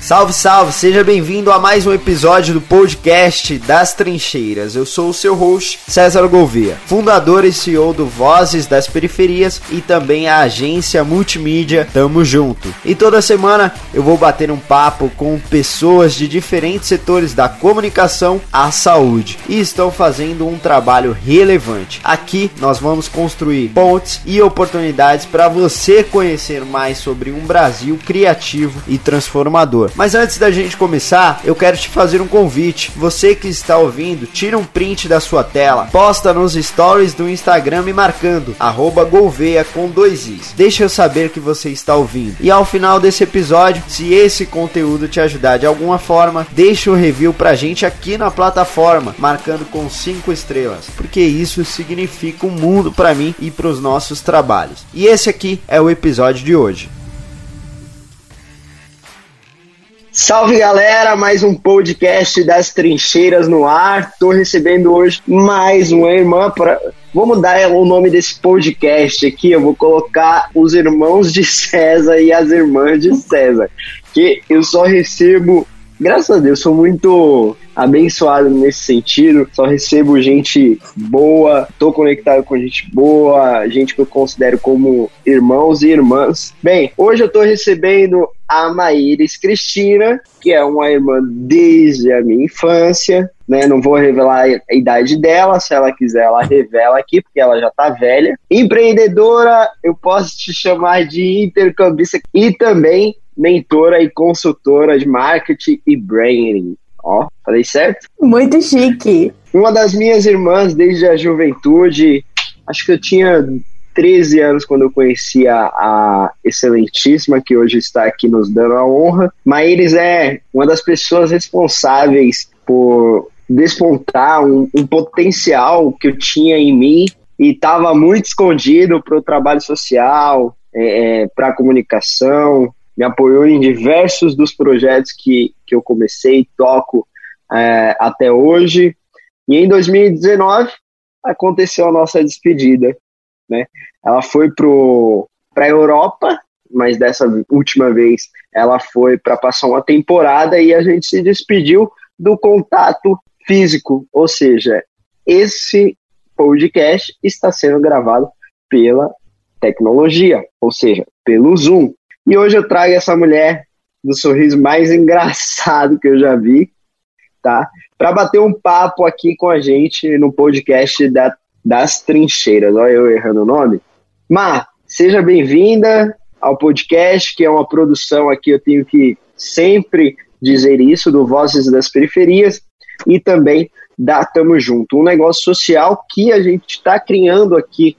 Salve, salve! Seja bem-vindo a mais um episódio do podcast das Trincheiras. Eu sou o seu host, César Gouveia, fundador e CEO do Vozes das Periferias e também a agência multimídia Tamo Junto. E toda semana eu vou bater um papo com pessoas de diferentes setores da comunicação à saúde e estão fazendo um trabalho relevante. Aqui nós vamos construir pontes e oportunidades para você conhecer mais sobre um Brasil criativo e transformador. Mas antes da gente começar, eu quero te fazer um convite. Você que está ouvindo, tira um print da sua tela, posta nos stories do Instagram me marcando @golveia com dois i's. Deixa eu saber que você está ouvindo. E ao final desse episódio, se esse conteúdo te ajudar de alguma forma, deixa o um review pra gente aqui na plataforma, marcando com cinco estrelas, porque isso significa um mundo para mim e para os nossos trabalhos. E esse aqui é o episódio de hoje. Salve galera, mais um podcast das trincheiras no ar. Tô recebendo hoje mais uma irmã para Vou mudar o nome desse podcast aqui, eu vou colocar os irmãos de César e as irmãs de César, que eu só recebo graças a Deus, sou muito abençoado nesse sentido. Só recebo gente boa, tô conectado com gente boa, gente que eu considero como irmãos e irmãs. Bem, hoje eu tô recebendo a Maíris Cristina, que é uma irmã desde a minha infância. Né, não vou revelar a idade dela, se ela quiser, ela revela aqui, porque ela já tá velha. Empreendedora, eu posso te chamar de intercambista e também mentora e consultora de marketing e branding. Ó, falei certo? Muito chique. Uma das minhas irmãs desde a juventude, acho que eu tinha 13 anos quando eu conheci a, a, excelentíssima que hoje está aqui nos dando a honra. Maíris é uma das pessoas responsáveis por despontar um, um potencial que eu tinha em mim e estava muito escondido para o trabalho social, é, é para a comunicação, me apoiou em diversos dos projetos que, que eu comecei, toco é, até hoje. E em 2019 aconteceu a nossa despedida. Né? Ela foi para a Europa, mas dessa última vez ela foi para passar uma temporada e a gente se despediu do contato físico, ou seja, esse podcast está sendo gravado pela tecnologia, ou seja, pelo Zoom. E hoje eu trago essa mulher do sorriso mais engraçado que eu já vi, tá? Para bater um papo aqui com a gente no podcast da, das trincheiras. Olha eu errando o nome. Má, seja bem-vinda ao podcast, que é uma produção aqui, eu tenho que sempre dizer isso, do Vozes das Periferias e também da Tamo Junto, um negócio social que a gente está criando aqui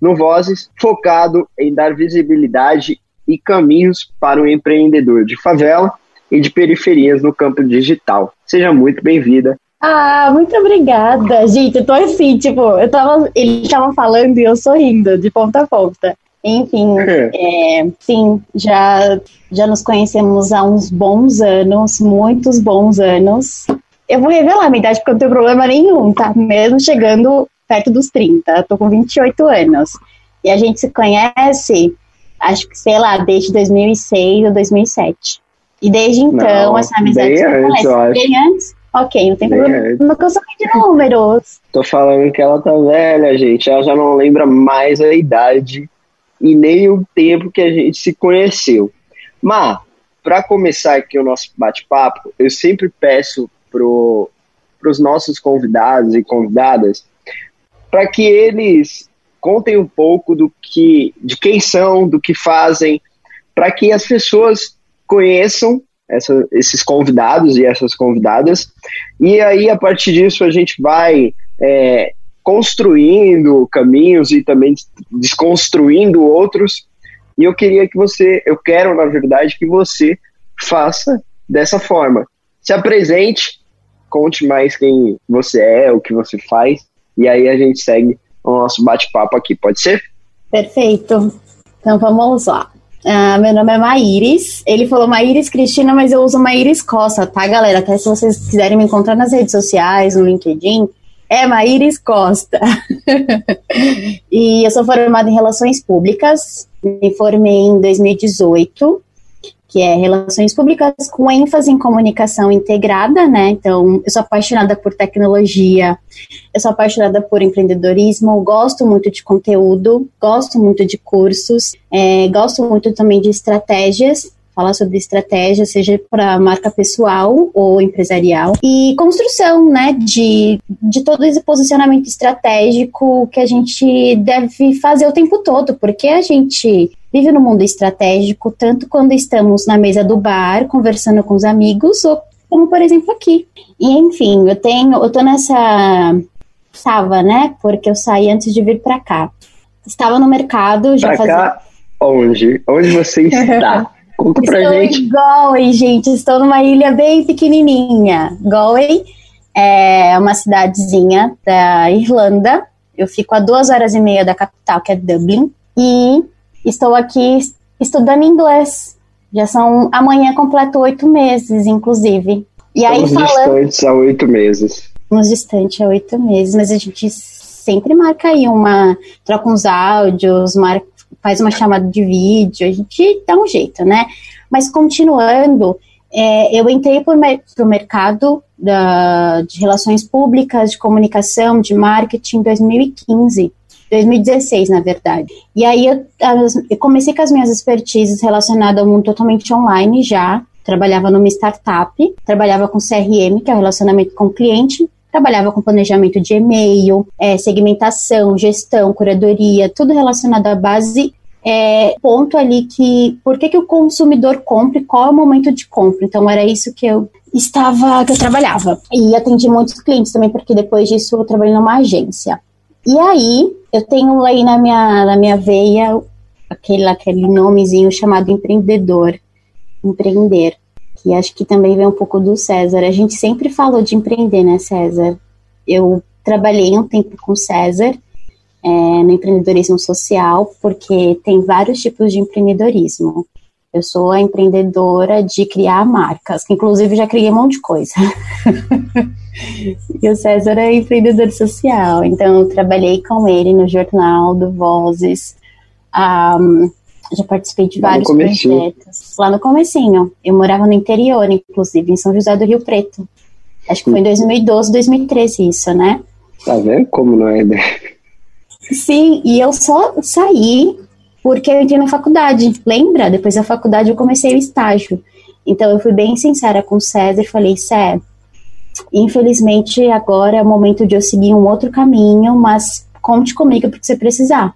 no Vozes, focado em dar visibilidade e caminhos para o empreendedor de favela e de periferias no campo digital. Seja muito bem-vinda. Ah, muito obrigada, gente. Eu tô assim, tipo, eu tava, ele tava falando e eu sorrindo de ponta a ponta. Enfim, é, sim, já, já nos conhecemos há uns bons anos, muitos bons anos. Eu vou revelar a minha idade porque eu não tenho problema nenhum, tá? Mesmo chegando perto dos 30, eu tô com 28 anos. E a gente se conhece acho que, sei lá, desde 2006 ou 2007. E desde então, não, essa amizade bem antes, eu acho. Bem antes? Ok, não tem bem problema eu sou de números. Tô falando que ela tá velha, gente. Ela já não lembra mais a idade e nem o tempo que a gente se conheceu. Mas, para começar aqui o nosso bate-papo, eu sempre peço pro, pros nossos convidados e convidadas para que eles contem um pouco do que, de quem são, do que fazem, para que as pessoas conheçam essa, esses convidados e essas convidadas. E aí, a partir disso, a gente vai é, construindo caminhos e também desconstruindo outros. E eu queria que você, eu quero, na verdade, que você faça dessa forma. Se apresente, conte mais quem você é, o que você faz, e aí a gente segue o nosso bate-papo aqui, pode ser? Perfeito. Então vamos lá. Uh, meu nome é Maíris. Ele falou Maíris Cristina, mas eu uso Maíris Costa, tá, galera? Até se vocês quiserem me encontrar nas redes sociais, no LinkedIn, é Maíris Costa. e eu sou formada em Relações Públicas, me formei em 2018 que é Relações Públicas com ênfase em comunicação integrada, né? Então, eu sou apaixonada por tecnologia, eu sou apaixonada por empreendedorismo, gosto muito de conteúdo, gosto muito de cursos, é, gosto muito também de estratégias falar sobre estratégia, seja para marca pessoal ou empresarial, e construção, né, de, de todo esse posicionamento estratégico que a gente deve fazer o tempo todo, porque a gente vive no mundo estratégico tanto quando estamos na mesa do bar conversando com os amigos ou como por exemplo aqui. E enfim, eu tenho, eu tô nessa estava, né? Porque eu saí antes de vir para cá. Estava no mercado já pra fazia cá, onde? Onde você está? Conta pra estou gente. em Galway, gente. Estou numa ilha bem pequenininha. Galway é uma cidadezinha da Irlanda. Eu fico a duas horas e meia da capital, que é Dublin. E estou aqui estudando inglês. Já são. Amanhã completo oito meses, inclusive. E aí Estamos falando. distantes há oito meses. Estamos distantes há oito meses, mas a gente sempre marca aí uma. troca uns áudios, marca, faz uma chamada de vídeo, a gente dá um jeito, né? Mas continuando, é, eu entrei para o mercado da, de relações públicas, de comunicação, de marketing em 2015. 2016, na verdade. E aí eu, eu comecei com as minhas expertises relacionadas ao mundo totalmente online já. Trabalhava numa startup, trabalhava com CRM, que é o relacionamento com o cliente, trabalhava com planejamento de e-mail, é, segmentação, gestão, curadoria, tudo relacionado à base. É, ponto ali que por que, que o consumidor compra e qual é o momento de compra. Então era isso que eu estava, que eu trabalhava. E atendi muitos clientes também, porque depois disso eu trabalhei numa agência. E aí, eu tenho aí na minha, na minha veia aquele, aquele nomezinho chamado empreendedor, empreender, que acho que também vem um pouco do César. A gente sempre falou de empreender, né, César? Eu trabalhei um tempo com o César é, no empreendedorismo social, porque tem vários tipos de empreendedorismo. Eu sou a empreendedora de criar marcas, que inclusive já criei um monte de coisa. E o César é empreendedor social, então eu trabalhei com ele no jornal do Vozes. Um, já participei de Lá vários projetos. Lá no comecinho. Eu morava no interior, inclusive, em São José do Rio Preto. Acho que foi em 2012, 2013 isso, né? Tá vendo como não é? né? Sim, e eu só saí porque eu entrei na faculdade. Lembra? Depois da faculdade eu comecei o estágio. Então eu fui bem sincera com o César e falei, Cé, infelizmente agora é o momento de eu seguir um outro caminho, mas conte comigo porque você precisar.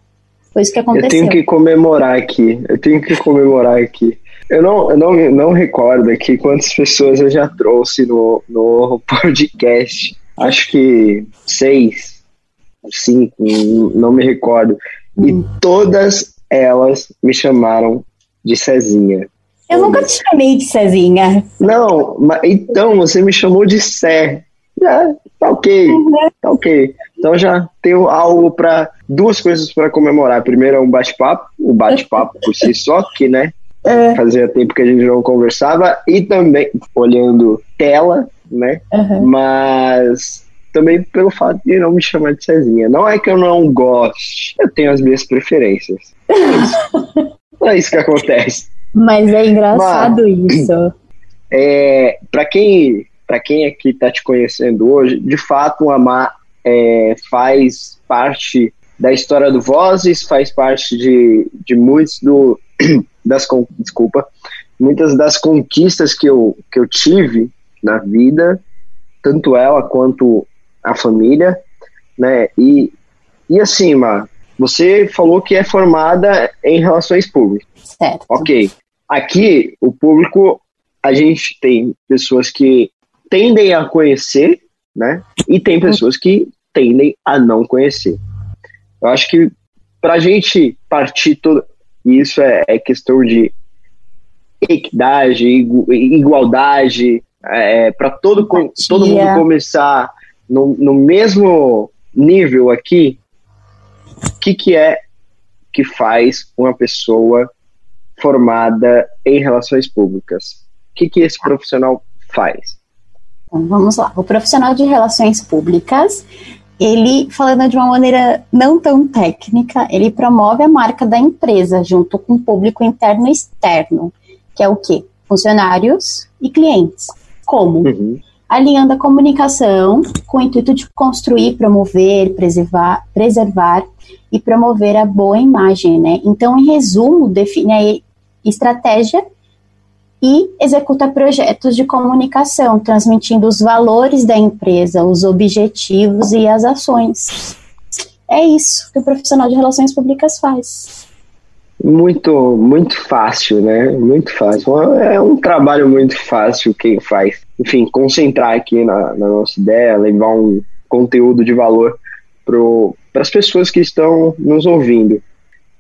Foi isso que Eu aconteceu. tenho que comemorar aqui. Eu tenho que comemorar aqui. Eu não, eu não, não recordo aqui quantas pessoas eu já trouxe no, no podcast. Acho que seis, cinco, não me recordo. E Hum. todas elas me chamaram de Cezinha. Eu nunca te chamei de Cezinha. Não, mas então você me chamou de Sé. É, tá ok, tá ok. Então já tenho algo para duas coisas para comemorar. Primeiro é um bate-papo, o bate-papo por si só, que né, É. fazia tempo que a gente não conversava e também olhando tela, né? Uhum. Mas também pelo fato de não me chamar de Cezinha. Não é que eu não goste, eu tenho as minhas preferências. É isso, é isso que acontece. Mas é engraçado isso. É, para quem para quem aqui está te conhecendo hoje, de fato Amar é, faz parte da história do Vozes, faz parte de, de muitos do das desculpa, muitas das conquistas que eu, que eu tive na vida, tanto ela quanto a família, né? E, e assim, Mar, você falou que é formada em relações públicas. Certo. Ok. Aqui, o público, a gente tem pessoas que tendem a conhecer, né? E tem pessoas que tendem a não conhecer. Eu acho que para a gente partir todo. E isso é, é questão de equidade, igu- igualdade, é, para todo, todo mundo começar no, no mesmo nível aqui, o que, que é que faz uma pessoa formada em relações públicas? O que, que esse profissional faz? Então, vamos lá. O profissional de relações públicas, ele, falando de uma maneira não tão técnica, ele promove a marca da empresa junto com o público interno e externo. que é o quê? Funcionários e clientes. Como? Uhum. Alinhando a comunicação com o intuito de construir, promover, preservar, preservar e promover a boa imagem, né? Então, em resumo, define a estratégia e executa projetos de comunicação, transmitindo os valores da empresa, os objetivos e as ações. É isso que o profissional de relações públicas faz. Muito, muito fácil, né? Muito fácil. É um trabalho muito fácil quem faz. Enfim, concentrar aqui na, na nossa ideia, levar um conteúdo de valor para as pessoas que estão nos ouvindo.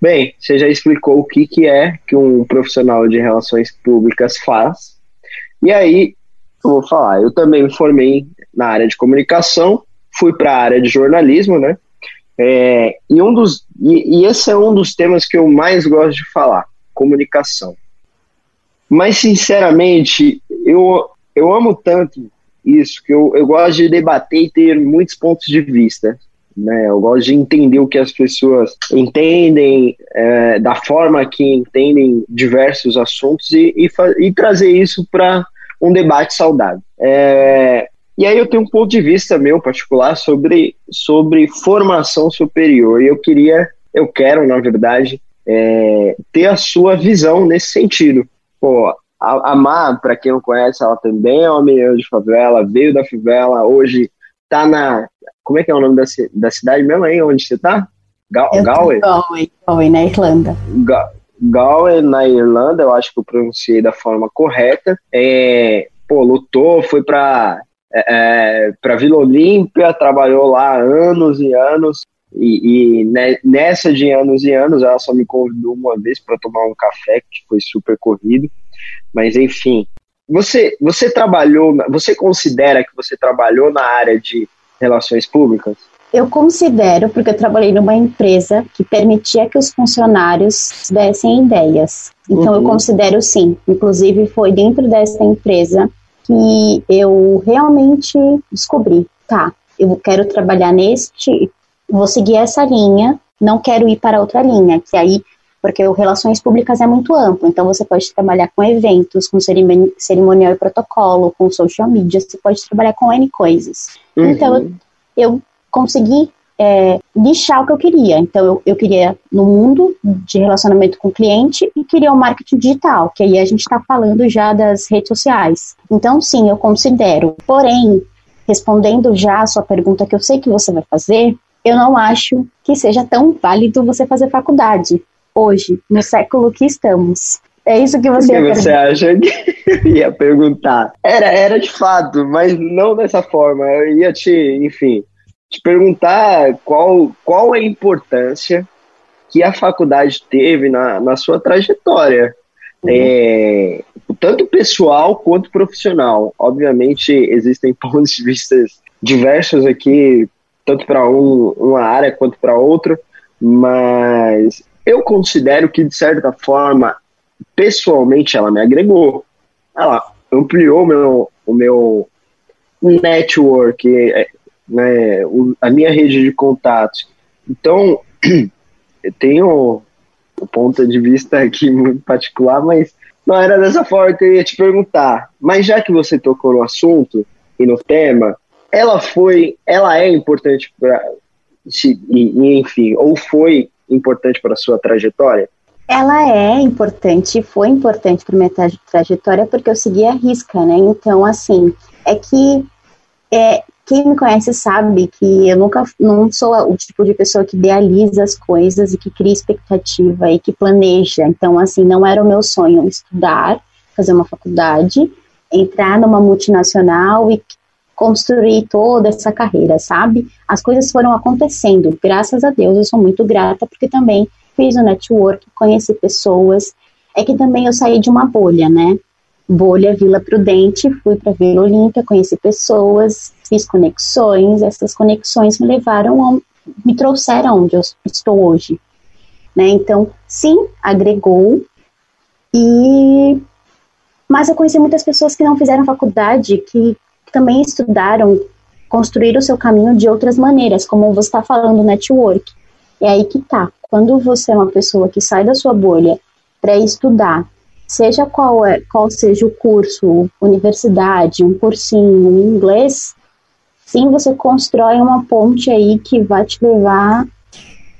Bem, você já explicou o que, que é que um profissional de relações públicas faz. E aí, eu vou falar, eu também me formei na área de comunicação, fui para a área de jornalismo, né? É, e, um dos, e, e esse é um dos temas que eu mais gosto de falar, comunicação. Mas, sinceramente, eu, eu amo tanto isso que eu, eu gosto de debater e ter muitos pontos de vista. Né? Eu gosto de entender o que as pessoas entendem, é, da forma que entendem diversos assuntos e, e, e trazer isso para um debate saudável. É, e aí eu tenho um ponto de vista meu particular sobre, sobre formação superior e eu queria, eu quero, na verdade, é, ter a sua visão nesse sentido. Pô, a, a Má, para quem não conhece, ela também é uma menina de favela, veio da favela, hoje tá na como é que é o nome da, da cidade mesmo aí? Onde você tá? Gal Galway? Galway, Galway, na Irlanda. Ga Galway, na Irlanda, eu acho que eu pronunciei da forma correta. É, pô, lutou, foi pra, é, é pra Vila Olímpia, trabalhou lá anos e anos. E, e, nessa de anos e anos, ela só me convidou uma vez para tomar um café, que foi super corrido. Mas enfim, você, você trabalhou, você considera que você trabalhou na área de relações públicas? Eu considero, porque eu trabalhei numa empresa que permitia que os funcionários dessem ideias. Então, uhum. eu considero sim. Inclusive, foi dentro dessa empresa que eu realmente descobri: tá, eu quero trabalhar neste, vou seguir essa linha, não quero ir para outra linha, que aí porque o relações públicas é muito amplo, então você pode trabalhar com eventos, com cerimonial e protocolo, com social media, você pode trabalhar com N coisas. Uhum. Então eu, eu consegui é, nichar o que eu queria. Então eu, eu queria no mundo de relacionamento com o cliente e queria o marketing digital, que aí a gente está falando já das redes sociais. Então sim, eu considero. Porém, respondendo já a sua pergunta que eu sei que você vai fazer, eu não acho que seja tão válido você fazer faculdade hoje, no século que estamos. É isso que você, que você acha que ia perguntar? Era, era de fato, mas não dessa forma. Eu ia te, enfim, te perguntar qual, qual a importância que a faculdade teve na, na sua trajetória. Uhum. É, tanto pessoal quanto profissional. Obviamente, existem pontos de vista diversos aqui, tanto para um, uma área quanto para outra, mas eu considero que, de certa forma, pessoalmente, ela me agregou. Ela ampliou meu, o meu network, é, né, a minha rede de contatos. Então, eu tenho um ponto de vista aqui muito particular, mas não era dessa forma que eu ia te perguntar. Mas já que você tocou no assunto e no tema, ela foi, ela é importante para, enfim, ou foi importante para a sua trajetória? Ela é importante, foi importante para minha tra trajetória porque eu segui a risca, né? Então, assim, é que é, quem me conhece sabe que eu nunca não sou o tipo de pessoa que idealiza as coisas e que cria expectativa e que planeja. Então, assim, não era o meu sonho estudar, fazer uma faculdade, entrar numa multinacional e construir toda essa carreira, sabe? As coisas foram acontecendo, graças a Deus, eu sou muito grata, porque também fiz o network, conheci pessoas, é que também eu saí de uma bolha, né? Bolha Vila Prudente, fui para Vila Olímpia, conheci pessoas, fiz conexões, essas conexões me levaram, a, me trouxeram onde eu estou hoje, né? Então, sim, agregou, e mas eu conheci muitas pessoas que não fizeram faculdade, que também estudaram construir o seu caminho de outras maneiras, como você está falando, network. É aí que tá. Quando você é uma pessoa que sai da sua bolha para estudar seja qual, é, qual seja o curso, universidade, um cursinho em inglês, sim, você constrói uma ponte aí que vai te levar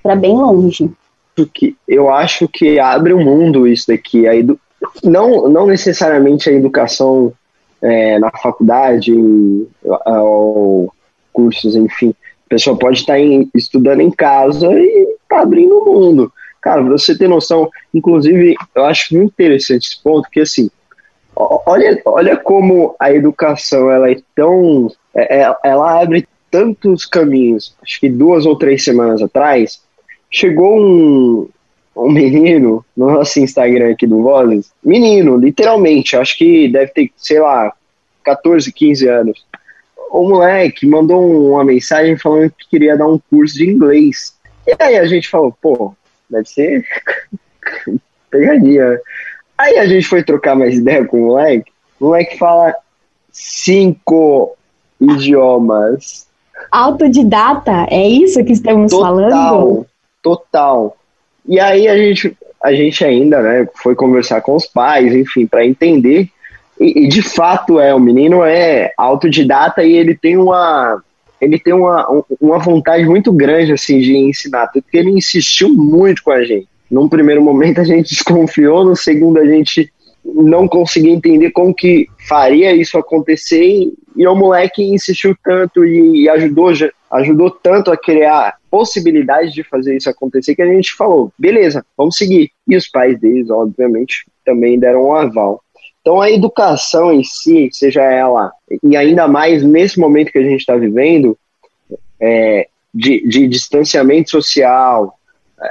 para bem longe. Porque eu acho que abre o um mundo isso daqui. A edu... não, não necessariamente a educação é, na faculdade ou cursos, enfim. A pessoa pode estar em, estudando em casa e tá abrindo o mundo. Cara, você ter noção, inclusive, eu acho muito interessante esse ponto, que assim, olha, olha como a educação ela é tão. É, é, ela abre tantos caminhos. Acho que duas ou três semanas atrás, chegou um, um menino no nosso Instagram aqui do Vozes. Menino, literalmente, acho que deve ter, sei lá, 14, 15 anos. O moleque mandou uma mensagem falando que queria dar um curso de inglês. E aí a gente falou, pô, deve ser pegadinha. Aí a gente foi trocar mais ideia com o moleque. O moleque fala cinco idiomas. Autodidata, é isso que estamos total, falando? Total. E aí a gente, a gente ainda, né, foi conversar com os pais, enfim, para entender. E, e, de fato é, o menino é autodidata e ele tem uma, ele tem uma, uma vontade muito grande assim de ensinar, porque ele insistiu muito com a gente. Num primeiro momento a gente desconfiou, no segundo a gente não conseguia entender como que faria isso acontecer e, e o moleque insistiu tanto e, e ajudou ajudou tanto a criar possibilidades de fazer isso acontecer que a gente falou, beleza, vamos seguir. E os pais deles, obviamente, também deram um aval. Então a educação em si, seja ela, e ainda mais nesse momento que a gente está vivendo, é, de, de, distanciamento social,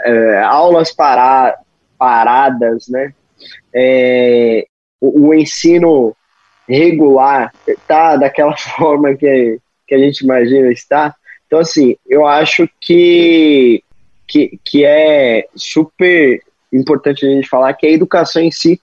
é, aulas para, paradas, né? É, o, o, ensino regular tá daquela forma que, que a gente imagina estar. Então, assim, eu acho que, que, que é super importante a gente falar que a educação em si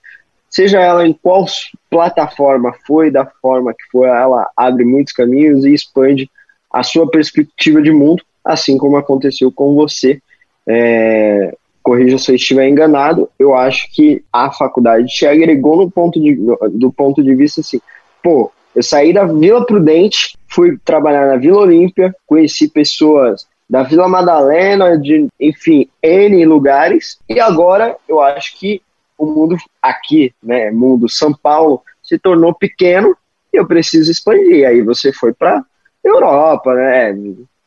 seja ela em qual plataforma foi, da forma que for, ela abre muitos caminhos e expande a sua perspectiva de mundo, assim como aconteceu com você. É, corrija se eu estiver enganado, eu acho que a faculdade te agregou no ponto de, do ponto de vista assim, pô, eu saí da Vila Prudente, fui trabalhar na Vila Olímpia, conheci pessoas da Vila Madalena, de, enfim, N lugares, e agora eu acho que o mundo aqui, né, mundo São Paulo, se tornou pequeno e eu preciso expandir. Aí você foi para Europa, né,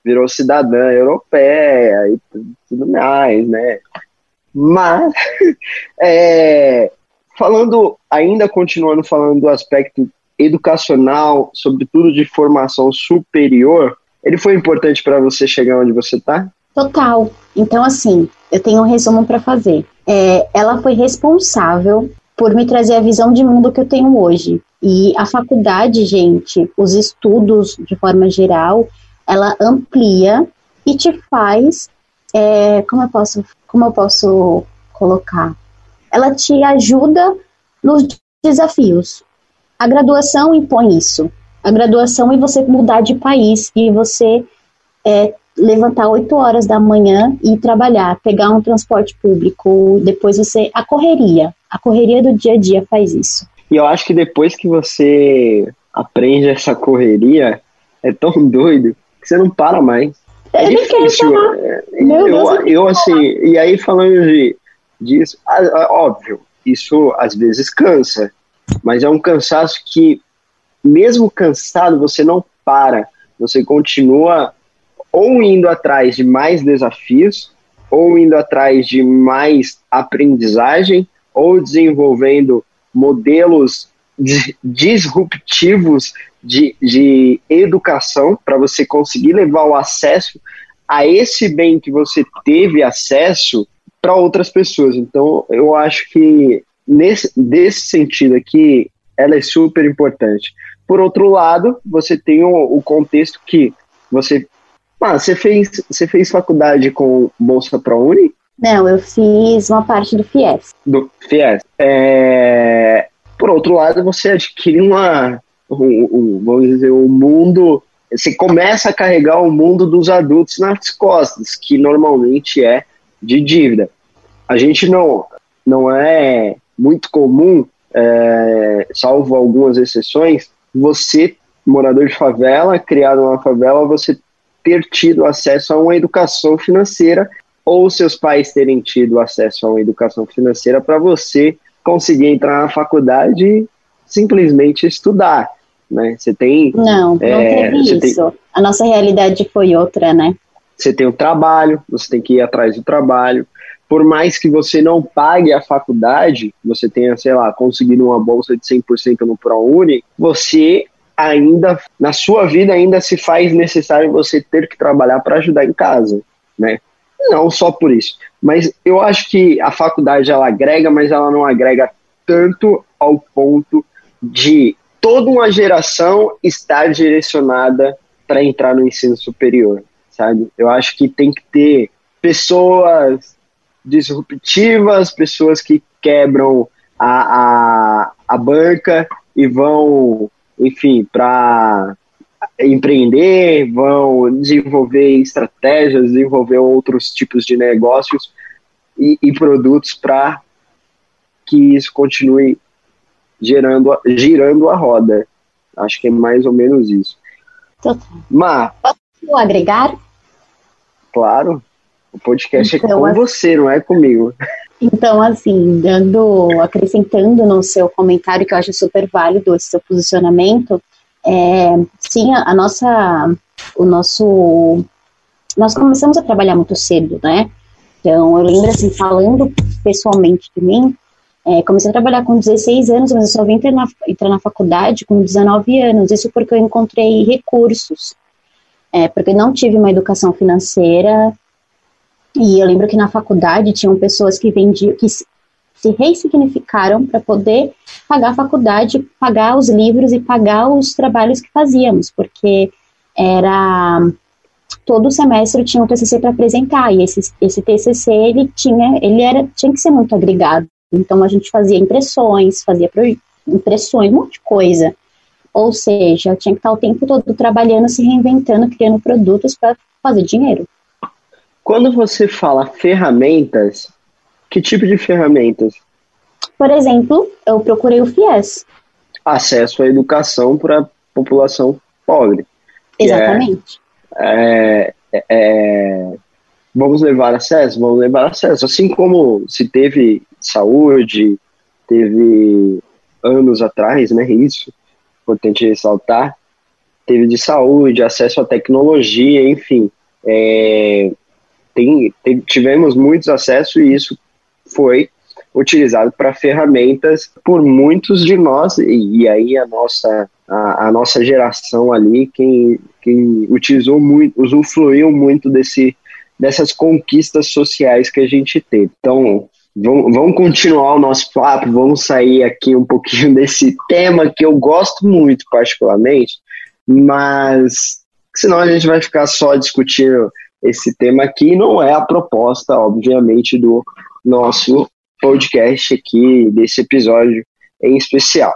virou cidadã europeia e tudo mais, né. Mas, é, falando, ainda continuando falando do aspecto educacional, sobretudo de formação superior, ele foi importante para você chegar onde você está? Total. Então, assim, eu tenho um resumo para fazer é, ela foi responsável por me trazer a visão de mundo que eu tenho hoje. E a faculdade, gente, os estudos de forma geral, ela amplia e te faz, é, como eu posso, como eu posso colocar? Ela te ajuda nos desafios. A graduação impõe isso. A graduação e você mudar de país e você é, levantar 8 horas da manhã e trabalhar, pegar um transporte público, depois você. A correria. A correria do dia a dia faz isso. E eu acho que depois que você aprende essa correria, é tão doido que você não para mais. É eu difícil. É, Meu eu, Deus, eu assim, e aí falando de, disso, óbvio, isso às vezes cansa, mas é um cansaço que, mesmo cansado, você não para, você continua ou indo atrás de mais desafios, ou indo atrás de mais aprendizagem, ou desenvolvendo modelos disruptivos de, de educação para você conseguir levar o acesso a esse bem que você teve acesso para outras pessoas. Então, eu acho que nesse desse sentido aqui, ela é super importante. Por outro lado, você tem o, o contexto que você ah, você fez, você fez faculdade com Bolsa ProUni? Não, eu fiz uma parte do FIES. Do FIES. É... Por outro lado, você adquire uma, um, um, vamos dizer, o um mundo, você começa a carregar o mundo dos adultos nas costas, que normalmente é de dívida. A gente não, não é muito comum, é, salvo algumas exceções, você, morador de favela, criado numa favela, você ter tido acesso a uma educação financeira ou seus pais terem tido acesso a uma educação financeira para você conseguir entrar na faculdade e simplesmente estudar, né? Você tem... Não, não é, teve isso. Tem, a nossa realidade foi outra, né? Você tem o trabalho, você tem que ir atrás do trabalho, por mais que você não pague a faculdade, você tenha, sei lá, conseguido uma bolsa de 100% no ProUni, você ainda, na sua vida, ainda se faz necessário você ter que trabalhar para ajudar em casa, né? Não só por isso, mas eu acho que a faculdade ela agrega, mas ela não agrega tanto ao ponto de toda uma geração estar direcionada para entrar no ensino superior, sabe? Eu acho que tem que ter pessoas disruptivas, pessoas que quebram a, a, a banca e vão, enfim, para empreender, vão desenvolver estratégias, desenvolver outros tipos de negócios e, e produtos para que isso continue gerando, girando a roda. Acho que é mais ou menos isso. Mas. Posso agregar? Claro. O podcast é então, é com assim, você, não é comigo. Então, assim, dando, acrescentando no seu comentário, que eu acho super válido esse seu posicionamento, é, sim, a, a nossa, o nosso, nós começamos a trabalhar muito cedo, né? Então, eu lembro, assim, falando pessoalmente de mim, é, comecei a trabalhar com 16 anos, mas eu só vim entrar na, entrar na faculdade com 19 anos. Isso porque eu encontrei recursos. É, porque eu não tive uma educação financeira e eu lembro que na faculdade tinham pessoas que vendiam, que se ressignificaram para poder pagar a faculdade, pagar os livros e pagar os trabalhos que fazíamos, porque era todo semestre tinha um TCC para apresentar e esse, esse TCC ele tinha ele era tinha que ser muito agregado. Então a gente fazia impressões, fazia impressões, um monte de coisa. Ou seja, tinha que estar o tempo todo trabalhando, se reinventando, criando produtos para fazer dinheiro. Quando você fala ferramentas, que tipo de ferramentas? Por exemplo, eu procurei o FIES. Acesso à educação para a população pobre. Exatamente. É, é, é, vamos levar acesso? Vamos levar acesso. Assim como se teve saúde, teve anos atrás, né? Isso, importante ressaltar. Teve de saúde, acesso à tecnologia, enfim. É, tem, tem, tivemos muitos acessos e isso foi utilizado para ferramentas por muitos de nós e, e aí a nossa a, a, nossa geração ali quem, quem utilizou muito usufruiu muito desse dessas conquistas sociais que a gente teve. Então vamos, vamos continuar o nosso papo vamos sair aqui um pouquinho desse tema que eu gosto muito particularmente mas senão a gente vai ficar só discutindo esse tema aqui. Não é a proposta, obviamente, do nosso podcast aqui, desse episódio em especial.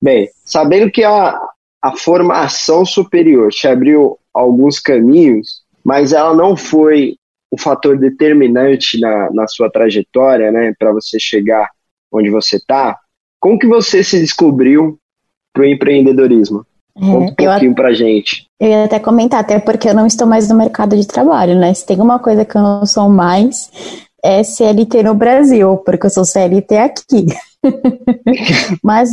Bem, sabendo que a, a formação superior te abriu alguns caminhos, mas ela não foi o fator determinante na, na sua trajetória, né, para você chegar onde você está. Como que você se descobriu para o empreendedorismo? É, Conta um pouquinho eu, pra gente. Eu ia até comentar, até porque eu não estou mais no mercado de trabalho, né? Se tem uma coisa que eu não sou mais, é CLT no Brasil, porque eu sou CLT aqui. mas,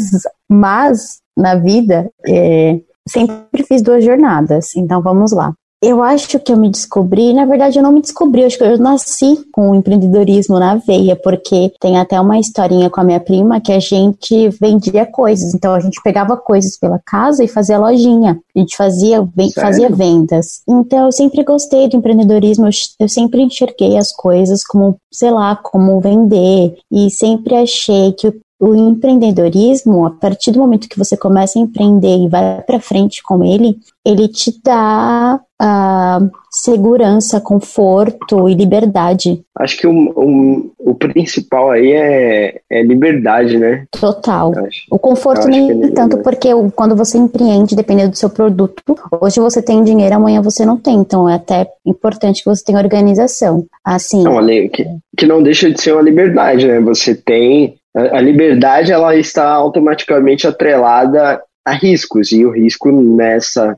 mas, na vida, é, sempre fiz duas jornadas, então vamos lá. Eu acho que eu me descobri, na verdade eu não me descobri, eu acho que eu nasci com o empreendedorismo na veia, porque tem até uma historinha com a minha prima que a gente vendia coisas, então a gente pegava coisas pela casa e fazia lojinha, a gente fazia, fazia vendas. Então eu sempre gostei do empreendedorismo, eu, eu sempre enxerguei as coisas como, sei lá, como vender, e sempre achei que o empreendedorismo, a partir do momento que você começa a empreender e vai para frente com ele, ele te dá uh, segurança, conforto e liberdade. Acho que o, o, o principal aí é, é liberdade, né? Total. O conforto nem é tanto porque quando você empreende, dependendo do seu produto, hoje você tem dinheiro, amanhã você não tem. Então é até importante que você tenha organização. Assim. Não, que, que não deixa de ser uma liberdade, né? Você tem a, a liberdade ela está automaticamente atrelada a riscos e o risco nessa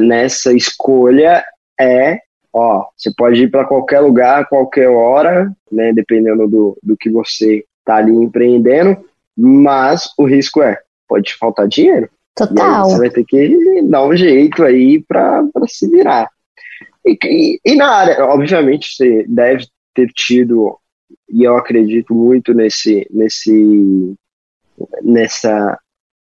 nessa escolha é ó você pode ir para qualquer lugar qualquer hora né dependendo do, do que você está ali empreendendo mas o risco é pode faltar dinheiro. Total. você vai ter que dar um jeito aí para se virar. E, e, e na área obviamente você deve ter tido e eu acredito muito nesse, nesse, nessa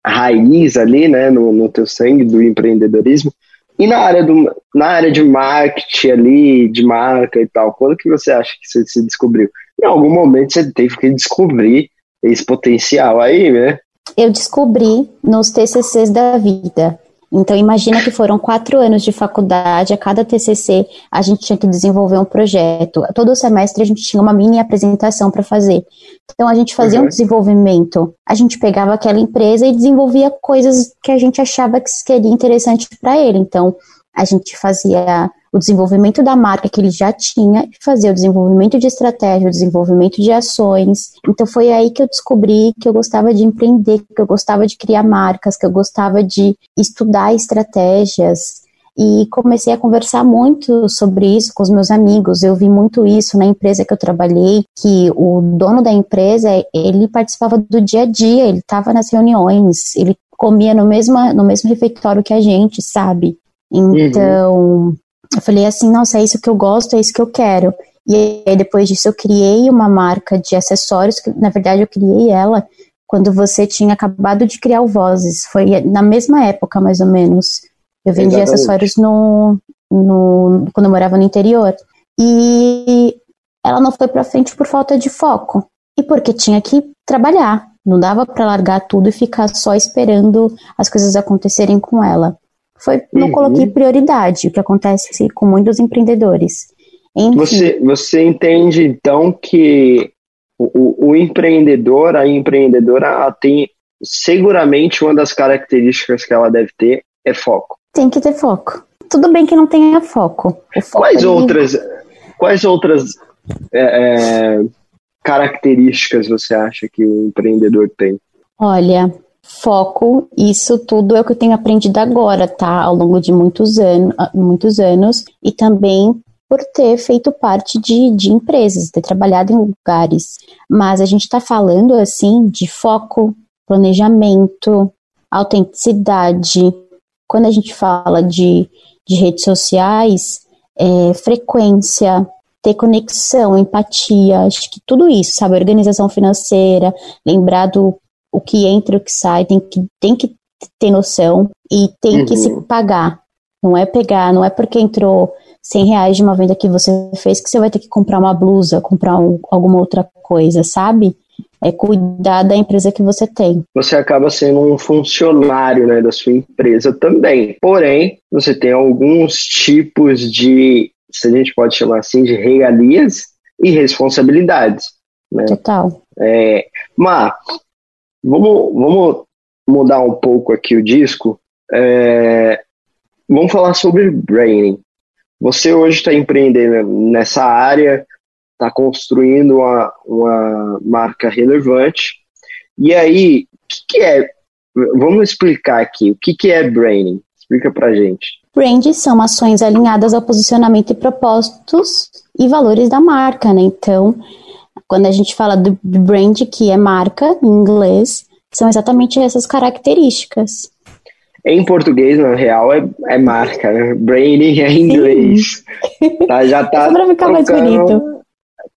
raiz ali, né, no, no teu sangue do empreendedorismo. E na área, do, na área de marketing ali, de marca e tal, quando que você acha que você se descobriu? Em algum momento você teve que descobrir esse potencial aí, né? Eu descobri nos TCCs da vida. Então, imagina que foram quatro anos de faculdade, a cada TCC a gente tinha que desenvolver um projeto. Todo semestre a gente tinha uma mini apresentação para fazer. Então, a gente fazia uhum. um desenvolvimento, a gente pegava aquela empresa e desenvolvia coisas que a gente achava que seria interessante para ele. Então, a gente fazia o desenvolvimento da marca que ele já tinha e fazer o desenvolvimento de estratégia, o desenvolvimento de ações. Então foi aí que eu descobri que eu gostava de empreender, que eu gostava de criar marcas, que eu gostava de estudar estratégias. E comecei a conversar muito sobre isso com os meus amigos. Eu vi muito isso na empresa que eu trabalhei, que o dono da empresa, ele participava do dia a dia, ele estava nas reuniões, ele comia no mesmo, no mesmo refeitório que a gente, sabe? Então, uhum. Eu falei assim, nossa, é isso que eu gosto, é isso que eu quero. E aí, depois disso, eu criei uma marca de acessórios, que na verdade eu criei ela quando você tinha acabado de criar o Vozes. Foi na mesma época, mais ou menos. Eu vendia Exatamente. acessórios no, no, quando eu morava no interior. E ela não foi para frente por falta de foco. E porque tinha que trabalhar. Não dava para largar tudo e ficar só esperando as coisas acontecerem com ela foi não uhum. coloquei prioridade, o que acontece com muitos empreendedores. Enfim. Você, você entende então que o, o empreendedor, a empreendedora, tem seguramente uma das características que ela deve ter é foco. Tem que ter foco. Tudo bem que não tenha foco. foco quais, é outras, quais outras é, é, características você acha que o empreendedor tem? Olha, foco, isso tudo é o que eu tenho aprendido agora, tá? Ao longo de muitos, anos, muitos anos, e também por ter feito parte de, de empresas, ter trabalhado em lugares. Mas a gente está falando, assim, de foco, planejamento, autenticidade. Quando a gente fala de, de redes sociais, é, frequência, ter conexão, empatia, acho que tudo isso, sabe? Organização financeira, lembrar do o que entra e o que sai, tem que, tem que ter noção e tem uhum. que se uhum. pagar. Não é pegar, não é porque entrou 100 reais de uma venda que você fez que você vai ter que comprar uma blusa, comprar um, alguma outra coisa, sabe? É cuidar da empresa que você tem. Você acaba sendo um funcionário né, da sua empresa também. Porém, você tem alguns tipos de, se a gente pode chamar assim, de regalias e responsabilidades. Né? Total. É, mas Vamos, vamos mudar um pouco aqui o disco. É, vamos falar sobre branding. Você hoje está empreendendo nessa área, está construindo uma, uma marca relevante. E aí, o que, que, é? Vamos explicar aqui o que, que é branding. Explica pra gente. Brand são ações alinhadas ao posicionamento e propósitos e valores da marca, né? Então, quando a gente fala do brand, que é marca em inglês, são exatamente essas características. Em português, na real, é, é marca, né? Branding é em inglês. Tá, já tá Só pra ficar trocando, mais bonito.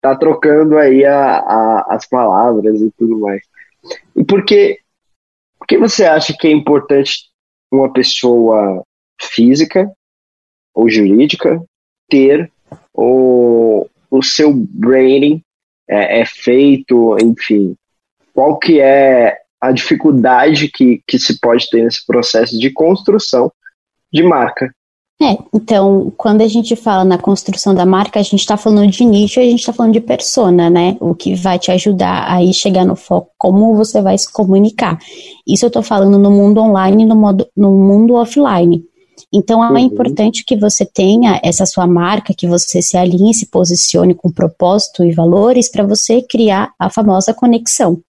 Tá trocando aí a, a, as palavras e tudo mais. E por que, por que você acha que é importante uma pessoa física ou jurídica ter o, o seu branding é, é feito, enfim, qual que é a dificuldade que, que se pode ter nesse processo de construção de marca. É, então, quando a gente fala na construção da marca, a gente está falando de nicho e a gente está falando de persona, né? O que vai te ajudar a ir chegar no foco, como você vai se comunicar. Isso eu estou falando no mundo online e no, modo, no mundo offline. Então, é uhum. importante que você tenha essa sua marca, que você se alinhe, se posicione com propósito e valores para você criar a famosa conexão.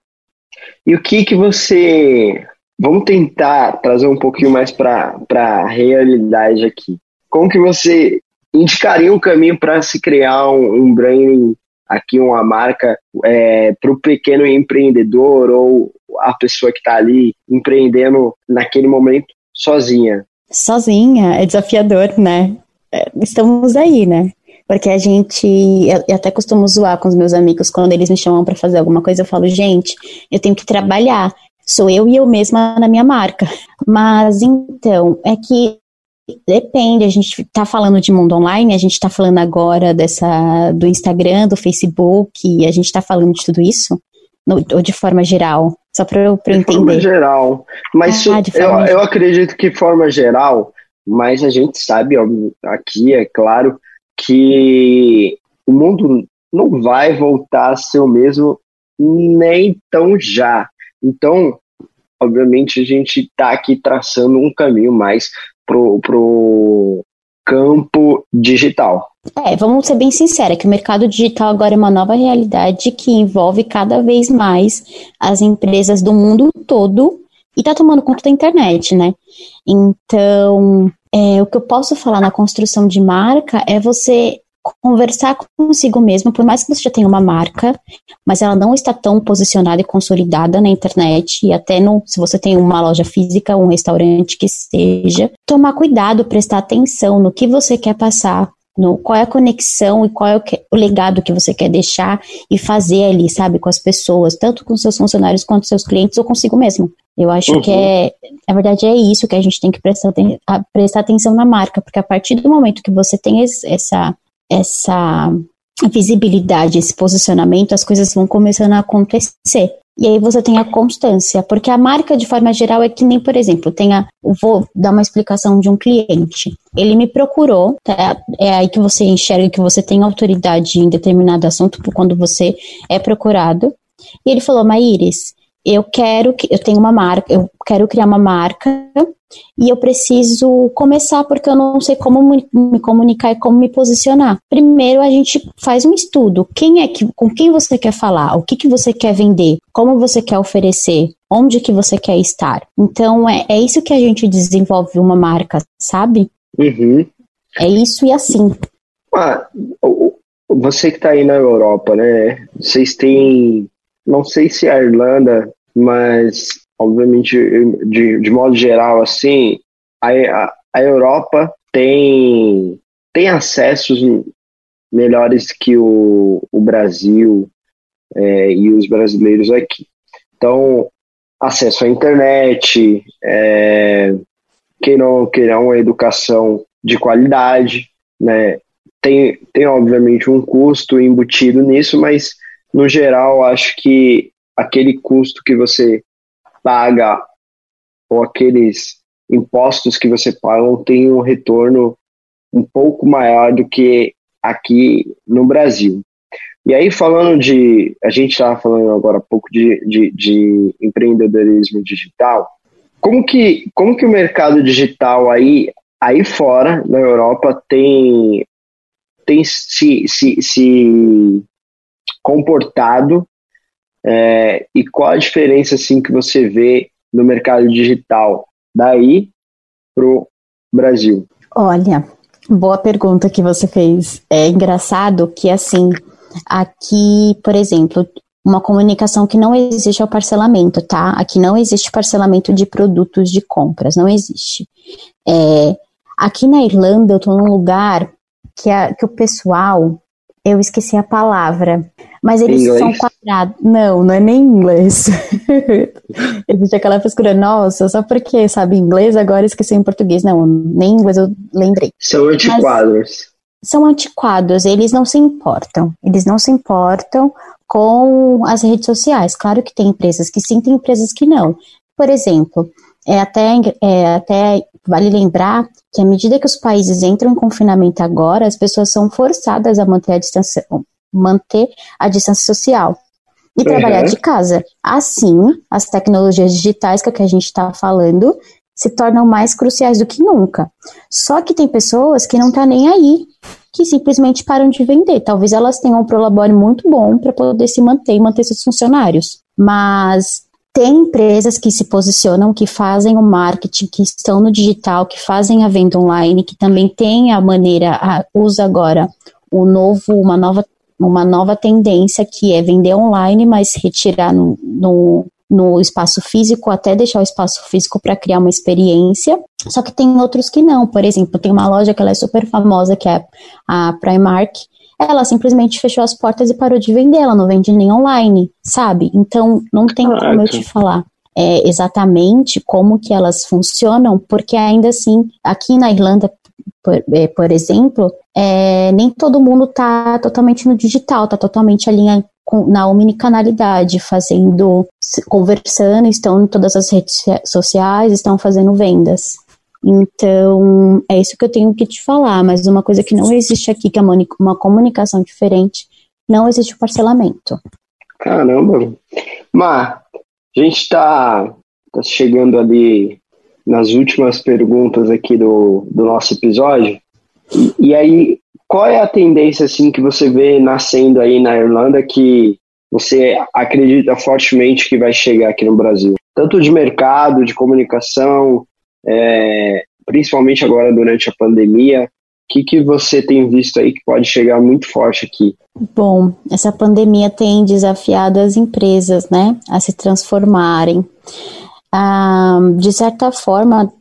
E o que que você. Vamos tentar trazer um pouquinho mais para a realidade aqui. Como que você indicaria um caminho para se criar um, um branding aqui, uma marca é, para o pequeno empreendedor ou a pessoa que está ali empreendendo naquele momento sozinha? Sozinha, é desafiador, né? É, estamos aí, né? Porque a gente, eu até costumo zoar com os meus amigos quando eles me chamam para fazer alguma coisa, eu falo, gente, eu tenho que trabalhar, sou eu e eu mesma na minha marca. Mas então, é que Depende, a gente está falando de mundo online, a gente está falando agora dessa do Instagram, do Facebook, a gente está falando de tudo isso? No, ou de forma geral? Só para eu, pra eu entender. De forma geral. Mas ah, eu, eu acredito que forma geral, mas a gente sabe, ó, aqui, é claro, que o mundo não vai voltar a ser o mesmo nem tão já. Então, obviamente, a gente está aqui traçando um caminho mais pro, pro campo digital. É, vamos ser bem sinceros, que o mercado digital agora é uma nova realidade que envolve cada vez mais as empresas do mundo todo e está tomando conta da internet, né? Então, é, o que eu posso falar na construção de marca é você conversar consigo mesmo, por mais que você já tenha uma marca, mas ela não está tão posicionada e consolidada na internet, e até no, se você tem uma loja física, um restaurante que seja, tomar cuidado, prestar atenção no que você quer passar, no, qual é a conexão e qual é o, que, o, legado que você quer deixar e fazer ali, sabe, com as pessoas, tanto com seus funcionários quanto seus clientes ou consigo mesmo. Eu acho uhum. que é, na verdade, é isso que a gente tem que prestar, prestar atenção na marca, porque a partir do momento que você tem essa essa visibilidade, esse posicionamento, as coisas vão começando a acontecer. E aí você tem a constância, porque a marca de forma geral é que nem, por exemplo, tem a, vou dar uma explicação de um cliente. Ele me procurou, tá? é aí que você enxerga que você tem autoridade em determinado assunto quando você é procurado. E ele falou, Maíris, eu quero que eu tenho uma marca, eu quero criar uma marca e eu preciso começar porque eu não sei como me comunicar e como me posicionar. Primeiro a gente faz um estudo. Quem é que, com quem você quer falar? O que que você quer vender? Como você quer oferecer? Onde que você quer estar? Então é, é isso que a gente desenvolve uma marca, sabe? Uhum. É isso e assim. Ah, você que está aí na Europa, né? Vocês têm, não sei se a Irlanda, mas obviamente, de, de modo geral, assim, a, a, Europa tem, tem acessos melhores que o, o Brasil é, e os brasileiros aqui. Então, acesso à internet, é, queiram, queiram uma educação de qualidade, né? Tem, tem, obviamente, um custo embutido nisso, mas, no geral, acho que aquele custo que você paga ou aqueles impostos que você paga tem um retorno um pouco maior do que aqui no Brasil. E aí, falando de. A gente estava falando agora há pouco de, de, de, empreendedorismo digital. Como que, como que o mercado digital aí, aí fora, na Europa, tem, tem se, se, se comportado é, e qual a diferença assim que você vê no mercado digital daí pro Brasil? Olha, boa pergunta que você fez. É engraçado que assim, aqui, por exemplo, uma comunicação que não existe é o parcelamento, tá? Aqui não existe parcelamento de produtos de compras, não existe. É, aqui na Irlanda eu tô num lugar que, a, que o pessoal, eu esqueci a palavra, mas eles inglês. são quadrados. Não, não é nem inglês. Existe aquela frescura, nossa, só porque sabe inglês, agora esqueci em português. Não, nem inglês eu lembrei. São antiquados. são antiquados, eles não se importam. Eles não se importam com as redes sociais. Claro que tem empresas que sim, tem empresas que não. Por exemplo, é até, é até vale lembrar que à medida que os países entram em confinamento agora, as pessoas são forçadas a manter a distância, manter a distância social e uhum. trabalhar de casa. Assim, as tecnologias digitais, que é o que a gente está falando, se tornam mais cruciais do que nunca. Só que tem pessoas que não estão tá nem aí, que simplesmente param de vender. Talvez elas tenham um prolabore muito bom para poder se manter e manter seus funcionários. Mas tem empresas que se posicionam, que fazem o marketing, que estão no digital, que fazem a venda online, que também tem a maneira, a, usa agora o novo, uma nova, uma nova tendência que é vender online, mas retirar no, no, no espaço físico, até deixar o espaço físico para criar uma experiência. Só que tem outros que não. Por exemplo, tem uma loja que ela é super famosa, que é a Primark, ela simplesmente fechou as portas e parou de vender, ela não vende nem online, sabe? Então não tem Caraca. como eu te falar. É, exatamente como que elas funcionam, porque ainda assim, aqui na Irlanda, por, é, por exemplo, é, nem todo mundo está totalmente no digital, está totalmente alinhado na omnicanalidade, fazendo, conversando, estão em todas as redes sociais, estão fazendo vendas. Então, é isso que eu tenho que te falar, mas uma coisa que não existe aqui, que é uma comunicação diferente, não existe o parcelamento. Caramba! Mas, a gente está tá chegando ali nas últimas perguntas aqui do, do nosso episódio, e, e aí, qual é a tendência assim que você vê nascendo aí na Irlanda que você acredita fortemente que vai chegar aqui no Brasil? Tanto de mercado, de comunicação, é, principalmente agora durante a pandemia. O que, que você tem visto aí que pode chegar muito forte aqui? Bom, essa pandemia tem desafiado as empresas, né, a se transformarem. Ah, de certa forma,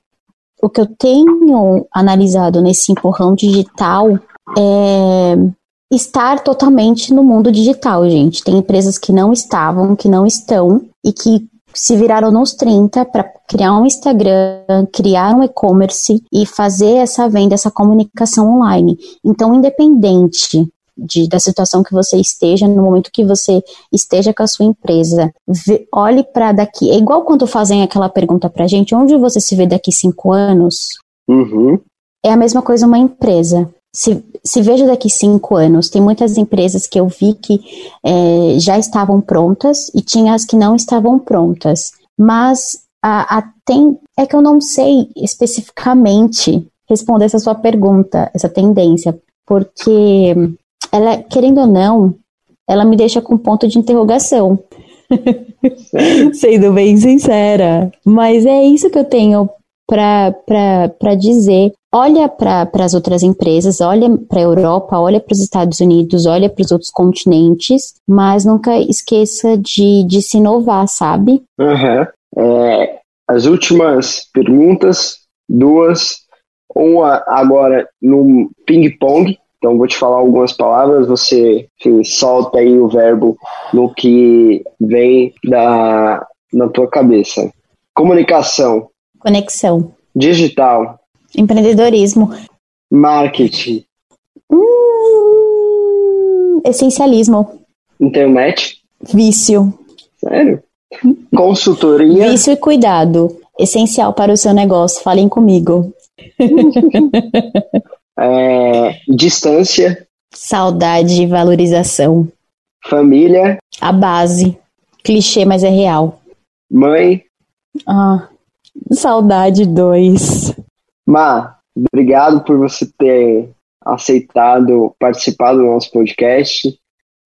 o que eu tenho analisado nesse empurrão digital é estar totalmente no mundo digital, gente. Tem empresas que não estavam, que não estão e que se viraram nos 30 para criar um Instagram, criar um e-commerce e fazer essa venda, essa comunicação online. Então, independente de, da situação que você esteja, no momento que você esteja com a sua empresa, vê, olhe para daqui. É igual quando fazem aquela pergunta para gente: onde você se vê daqui cinco anos? Uhum. É a mesma coisa uma empresa se, se veja daqui cinco anos, tem muitas empresas que eu vi que é, já estavam prontas e tinha as que não estavam prontas. Mas a, a, tem, é que eu não sei especificamente responder essa sua pergunta, essa tendência, porque ela, querendo ou não, ela me deixa com ponto de interrogação. Sendo bem sincera. Mas é isso que eu tenho para dizer. Olha para as outras empresas, olha para a Europa, olha para os Estados Unidos, olha para os outros continentes, mas nunca esqueça de, de se inovar, sabe? Uhum. É, as últimas perguntas, duas, uma agora no ping-pong, então vou te falar algumas palavras, você enfim, solta aí o verbo no que vem da, na tua cabeça. Comunicação. Conexão. Digital. Empreendedorismo. Marketing. Hum, essencialismo. Internet. Vício. Sério? Consultoria. Vício e cuidado. Essencial para o seu negócio. Falem comigo. é, distância. Saudade e valorização. Família. A base. Clichê, mas é real. Mãe. Ah, Saudade 2. Má, obrigado por você ter aceitado participar do nosso podcast.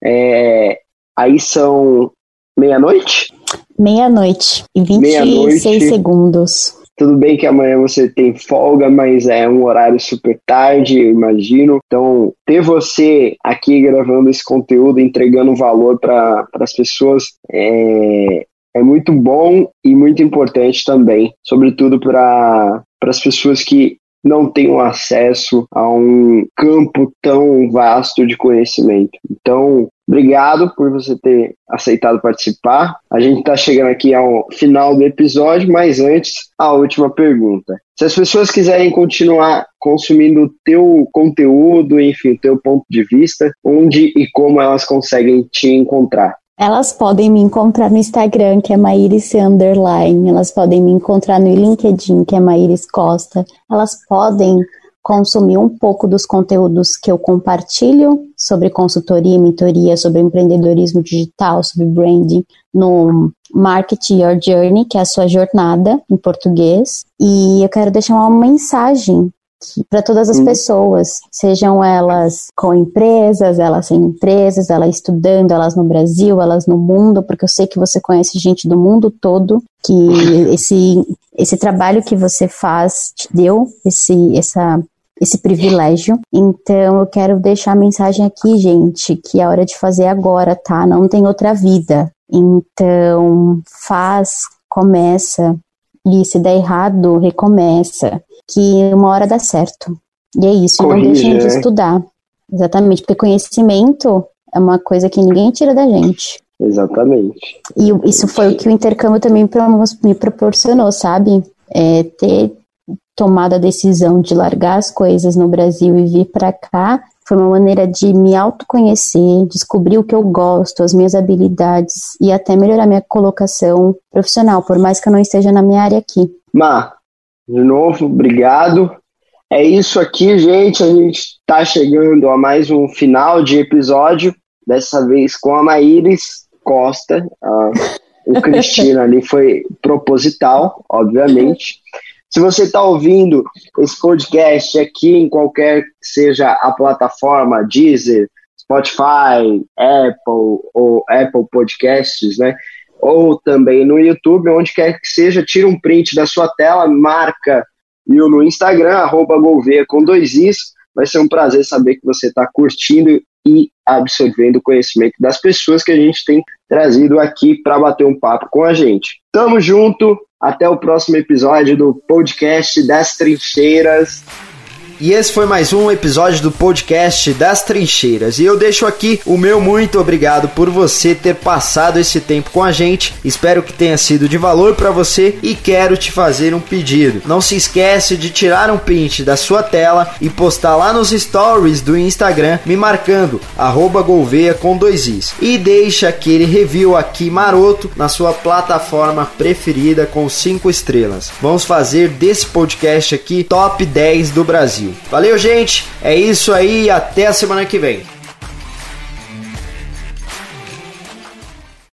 É, aí são meia-noite? Meia-noite e 26 meia segundos. Tudo bem que amanhã você tem folga, mas é um horário super tarde, eu imagino. Então, ter você aqui gravando esse conteúdo, entregando valor para as pessoas, é, é muito bom e muito importante também, sobretudo para as pessoas que não tenham acesso a um campo tão vasto de conhecimento. Então, obrigado por você ter aceitado participar. A gente está chegando aqui ao final do episódio, mas antes, a última pergunta. Se as pessoas quiserem continuar consumindo o teu conteúdo, enfim, o teu ponto de vista, onde e como elas conseguem te encontrar? Elas podem me encontrar no Instagram, que é Maíris Underline. Elas podem me encontrar no LinkedIn, que é Maíris Costa. Elas podem consumir um pouco dos conteúdos que eu compartilho sobre consultoria e mentoria, sobre empreendedorismo digital, sobre branding, no Market Your Journey, que é a sua jornada em português. E eu quero deixar uma mensagem para todas as uhum. pessoas, sejam elas com empresas, elas sem empresas, elas estudando, elas no Brasil, elas no mundo, porque eu sei que você conhece gente do mundo todo, que esse, esse trabalho que você faz te deu esse, essa, esse privilégio. Então eu quero deixar a mensagem aqui, gente, que é hora de fazer agora, tá? Não tem outra vida. Então faz, começa, e se der errado, recomeça que uma hora dá certo. E é isso, Corrige, não deixem de estudar. Exatamente, porque conhecimento é uma coisa que ninguém tira da gente. Exatamente. E isso foi o que o intercâmbio também me proporcionou, sabe? É, ter tomado a decisão de largar as coisas no Brasil e vir para cá foi uma maneira de me autoconhecer, descobrir o que eu gosto, as minhas habilidades e até melhorar minha colocação profissional, por mais que eu não esteja na minha área aqui. Má, de novo, obrigado. É isso aqui, gente. A gente está chegando a mais um final de episódio, dessa vez com a Maíris Costa. o Cristina ali foi proposital, obviamente. Se você está ouvindo esse podcast aqui em qualquer que seja a plataforma, Deezer, Spotify, Apple ou Apple Podcasts, né? ou também no YouTube, onde quer que seja, tira um print da sua tela, marca eu no Instagram, arroba com dois is. Vai ser um prazer saber que você está curtindo e absorvendo o conhecimento das pessoas que a gente tem trazido aqui para bater um papo com a gente. Tamo junto, até o próximo episódio do podcast das trincheiras. E esse foi mais um episódio do podcast das Trincheiras. E eu deixo aqui o meu muito obrigado por você ter passado esse tempo com a gente. Espero que tenha sido de valor para você e quero te fazer um pedido. Não se esquece de tirar um print da sua tela e postar lá nos stories do Instagram me marcando @golveia com dois is. E deixa aquele review aqui maroto na sua plataforma preferida com cinco estrelas. Vamos fazer desse podcast aqui top 10 do Brasil. Brasil. Valeu, gente. É isso aí. Até a semana que vem.